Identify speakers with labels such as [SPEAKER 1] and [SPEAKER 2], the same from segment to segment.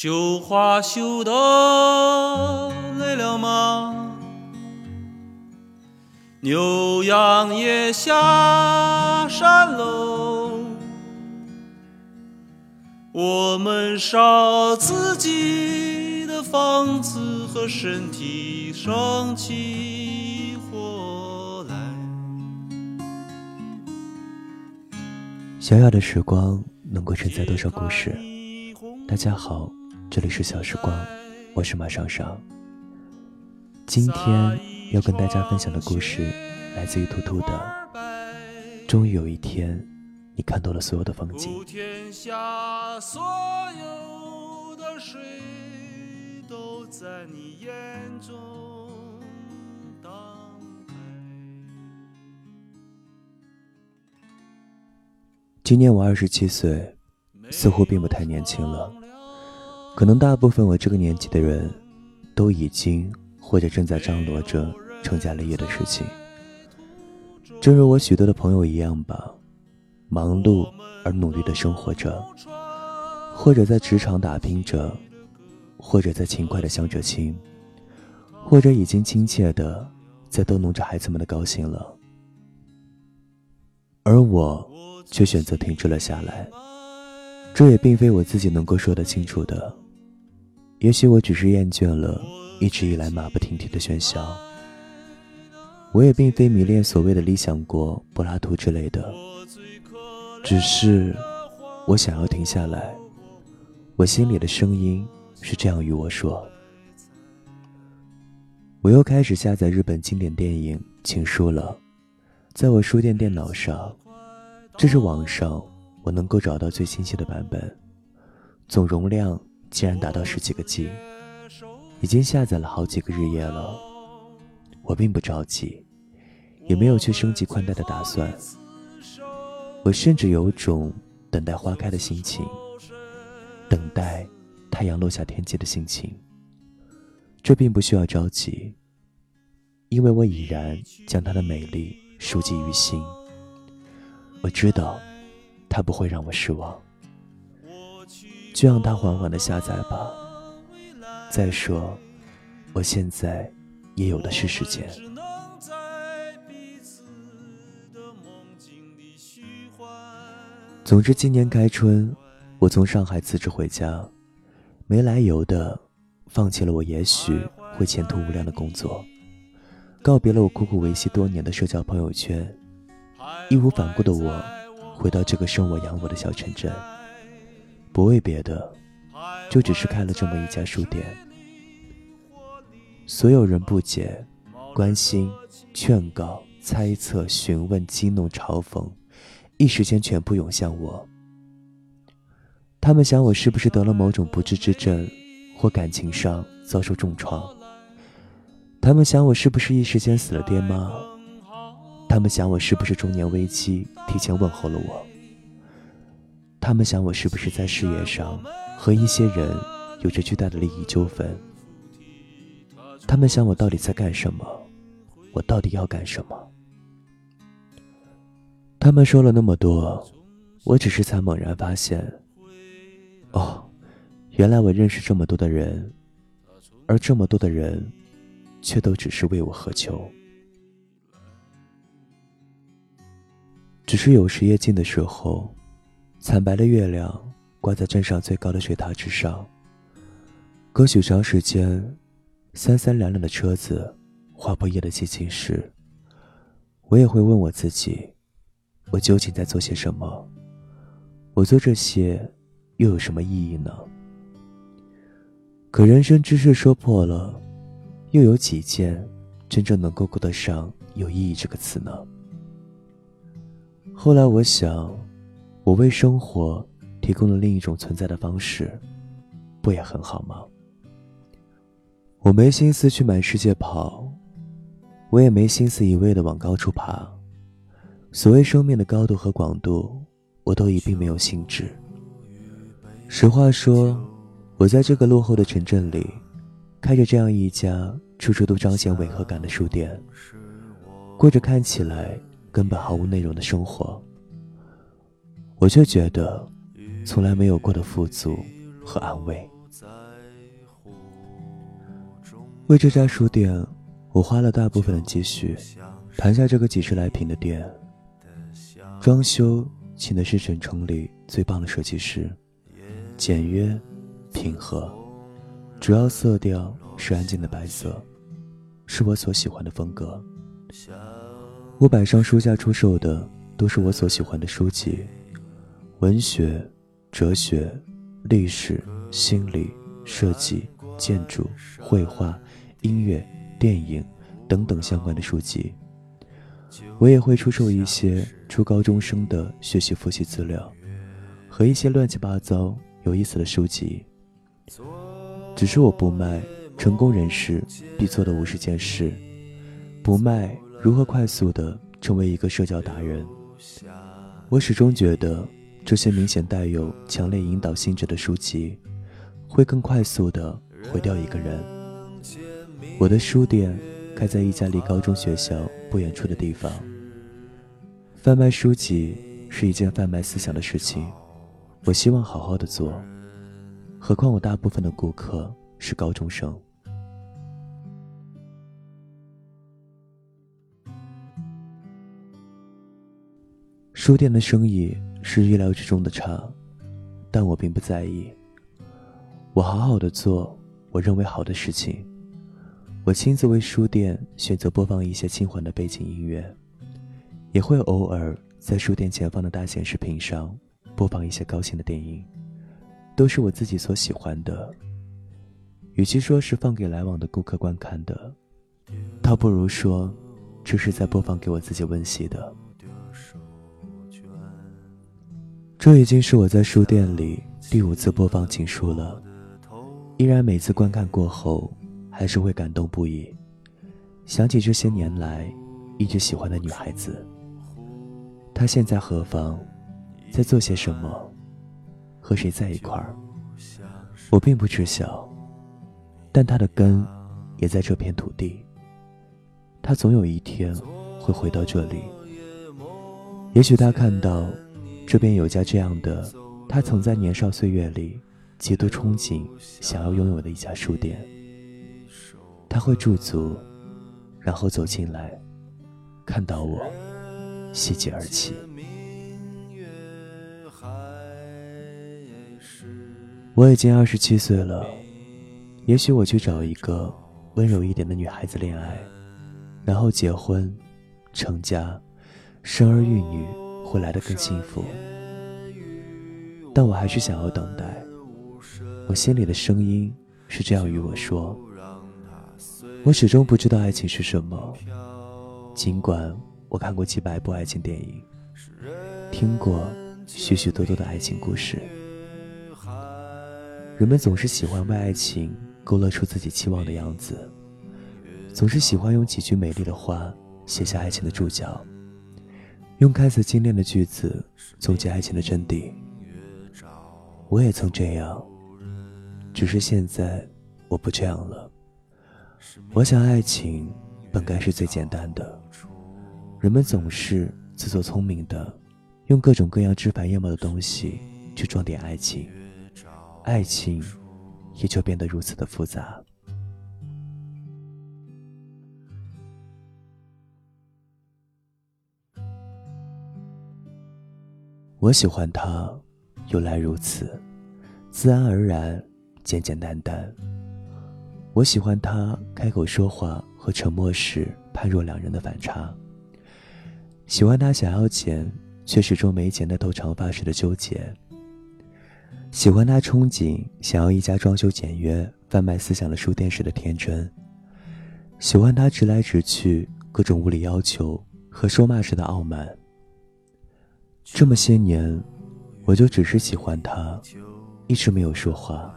[SPEAKER 1] 绣花绣的累了吗？牛羊也下山喽，我们烧自己的房子和身体，生起火来。
[SPEAKER 2] 小小的时光能够承载多少故事？大家好。这里是小时光，我是马尚尚。今天要跟大家分享的故事来自于兔兔的。终于有一天，你看到了所有的风景。
[SPEAKER 1] 天下所有的水都在你眼中。
[SPEAKER 2] 今年我二十七岁，似乎并不太年轻了。可能大部分我这个年纪的人，都已经或者正在张罗着成家立业的事情。正如我许多的朋友一样吧，忙碌而努力的生活着，或者在职场打拼着，或者在勤快的相着亲，或者已经亲切的在逗弄着孩子们的高兴了。而我却选择停滞了下来，这也并非我自己能够说得清楚的。也许我只是厌倦了一直以来马不停蹄的喧嚣，我也并非迷恋所谓的理想国、柏拉图之类的，只是我想要停下来。我心里的声音是这样与我说：我又开始下载日本经典电影《情书》了，在我书店电脑上，这是网上我能够找到最清晰的版本，总容量。竟然达到十几个 G，已经下载了好几个日夜了。我并不着急，也没有去升级宽带的打算。我甚至有种等待花开的心情，等待太阳落下天际的心情。这并不需要着急，因为我已然将它的美丽熟记于心。我知道，它不会让我失望。就让它缓缓的下载吧。再说，我现在也有的是时间。总之，今年开春，我从上海辞职回家，没来由的放弃了我也许会前途无量的工作，告别了我苦苦维系多年的社交朋友圈，义无反顾的我，回到这个生我养我的小城镇。不为别的，就只是开了这么一家书店。所有人不解、关心、劝告、猜测、询问、激怒、嘲讽，一时间全部涌向我。他们想我是不是得了某种不治之症，或感情上遭受重创？他们想我是不是一时间死了爹妈？他们想我是不是中年危机提前问候了我？他们想我是不是在事业上和一些人有着巨大的利益纠纷？他们想我到底在干什么？我到底要干什么？他们说了那么多，我只是才猛然发现，哦，原来我认识这么多的人，而这么多的人，却都只是为我何求。只是有时夜静的时候。惨白的月亮挂在镇上最高的水塔之上。隔许长时间，三三两两的车子划破夜的寂静时，我也会问我自己：我究竟在做些什么？我做这些又有什么意义呢？可人生之事说破了，又有几件真正能够够得上“有意义”这个词呢？后来我想。我为生活提供了另一种存在的方式，不也很好吗？我没心思去满世界跑，我也没心思一味的往高处爬。所谓生命的高度和广度，我都已并没有兴致。实话说，我在这个落后的城镇里，开着这样一家处处都彰显违和感的书店，过着看起来根本毫无内容的生活。我却觉得，从来没有过的富足和安慰。为这家书店，我花了大部分的积蓄，盘下这个几十来平的店。装修请的是省城里最棒的设计师，简约、平和，主要色调是安静的白色，是我所喜欢的风格。我摆上书架出售的都是我所喜欢的书籍，文学、哲学、历史、心理、设计、建筑、绘画。音乐、电影等等相关的书籍，我也会出售一些初高中生的学习复习资料，和一些乱七八糟有意思的书籍。只是我不卖成功人士必做的五十件事，不卖如何快速的成为一个社交达人。我始终觉得，这些明显带有强烈引导性质的书籍，会更快速的毁掉一个人。我的书店开在一家离高中学校不远处的地方。贩卖书籍是一件贩卖思想的事情，我希望好好的做。何况我大部分的顾客是高中生。书店的生意是预料之中的差，但我并不在意。我好好的做我认为好的事情。我亲自为书店选择播放一些轻缓的背景音乐，也会偶尔在书店前方的大显示屏上播放一些高兴的电影，都是我自己所喜欢的。与其说是放给来往的顾客观看的，倒不如说这是在播放给我自己温习的。这已经是我在书店里第五次播放情书了，依然每次观看过后。还是会感动不已，想起这些年来一直喜欢的女孩子，她现在何方，在做些什么，和谁在一块儿，我并不知晓，但她的根也在这片土地。她总有一天会回到这里，也许她看到这边有家这样的，他曾在年少岁月里极度憧憬想要拥有的一家书店。他会驻足，然后走进来，看到我，喜极而泣。我已经二十七岁了，也许我去找一个温柔一点的女孩子恋爱，然后结婚、成家、生儿育女，会来得更幸福。但我还是想要等待。我心里的声音是这样与我说。我始终不知道爱情是什么，尽管我看过几百部爱情电影，听过许许多多的爱情故事。人们总是喜欢为爱情勾勒出自己期望的样子，总是喜欢用几句美丽的话写下爱情的注脚，用看似精炼的句子总结爱情的真谛。我也曾这样，只是现在我不这样了。我想，爱情本该是最简单的。人们总是自作聪明的，用各种各样枝繁叶茂的东西去装点爱情，爱情也就变得如此的复杂。我喜欢他，由来如此，自然而然，简简单单。我喜欢他开口说话和沉默时判若两人的反差。喜欢他想要剪却始终没剪那头长发时的纠结。喜欢他憧憬想要一家装修简约、贩卖思想的书店时的天真。喜欢他直来直去、各种无理要求和说骂时的傲慢。这么些年，我就只是喜欢他，一直没有说话。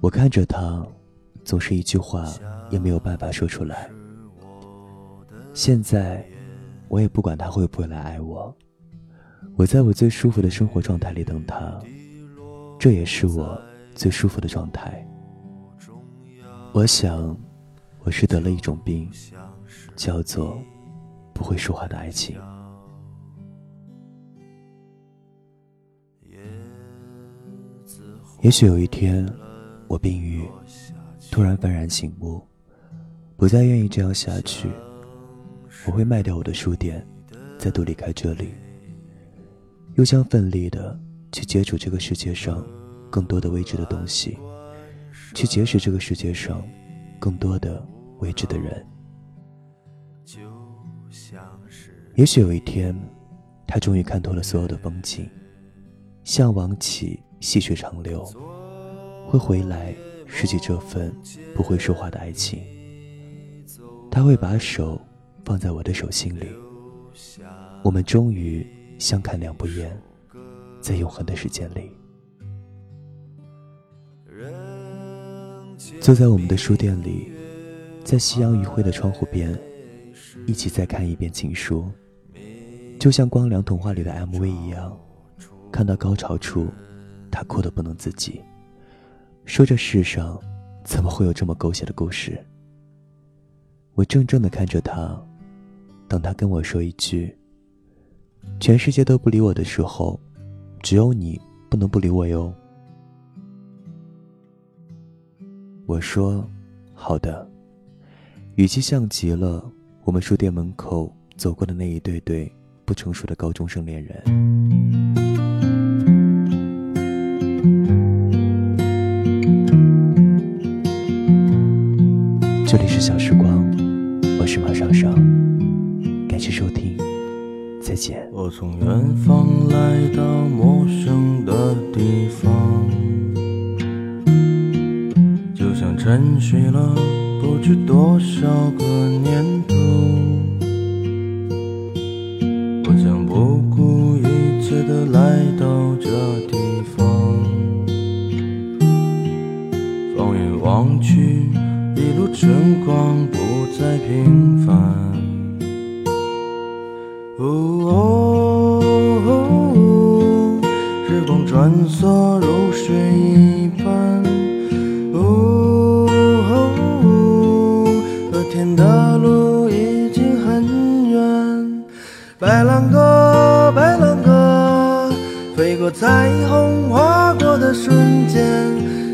[SPEAKER 2] 我看着他。总是一句话也没有办法说出来。现在，我也不管他会不会来爱我。我在我最舒服的生活状态里等他，这也是我最舒服的状态。我想，我是得了一种病，叫做不会说话的爱情。也许有一天。我病愈，突然幡然醒悟，不再愿意这样下去。我会卖掉我的书店，再度离开这里，又将奋力的去接触这个世界上更多的未知的东西，去结识这个世界上更多的未知的人。也许有一天，他终于看透了所有的风景，向往起细水长流，会回来拾起这份不会说话的爱情。他会把手。放在我的手心里，我们终于相看两不厌，在永恒的时间里，坐在我们的书店里，在夕阳余晖的窗户边，一起再看一遍情书，就像光良童话里的 MV 一样，看到高潮处，他哭得不能自己，说这世上怎么会有这么狗血的故事？我怔怔地看着他。等他跟我说一句：“全世界都不理我的时候，只有你不能不理我哟。”我说：“好的。”语气像极了我们书店门口走过的那一对对不成熟的高中生恋人。这里是小时光，我是马上上。感谢收听，再见。
[SPEAKER 3] 我从远方来到陌生的地方，就像沉睡了不知多少个年头。春光不再平凡。哦，时光穿梭如水一般。哦，昨天的路已经很远。白兰鸽，白兰鸽，飞过彩虹，花，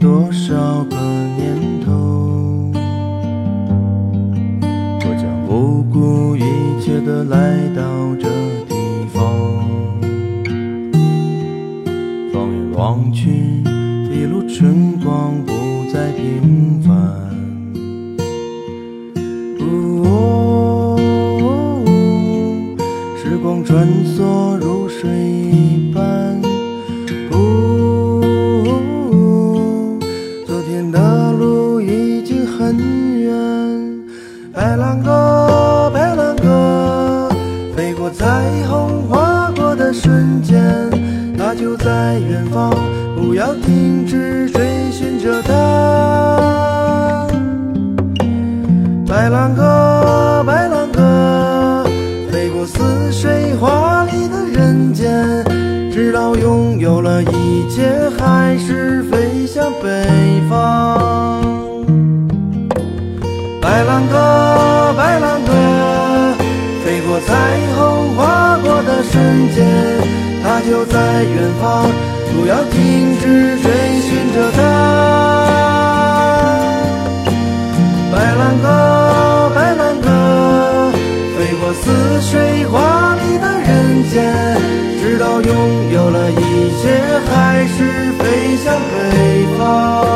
[SPEAKER 3] 多少个年头，我将不顾一切的来到这地方。放眼望去，一路春光一切，还是飞向北方。白兰鸽，白兰鸽，飞过彩虹划过的瞬间。它就在远方，不要停止追寻着它。白兰鸽，白兰鸽，飞过似水华丽的人间，到拥有了一切，还是飞向。北方。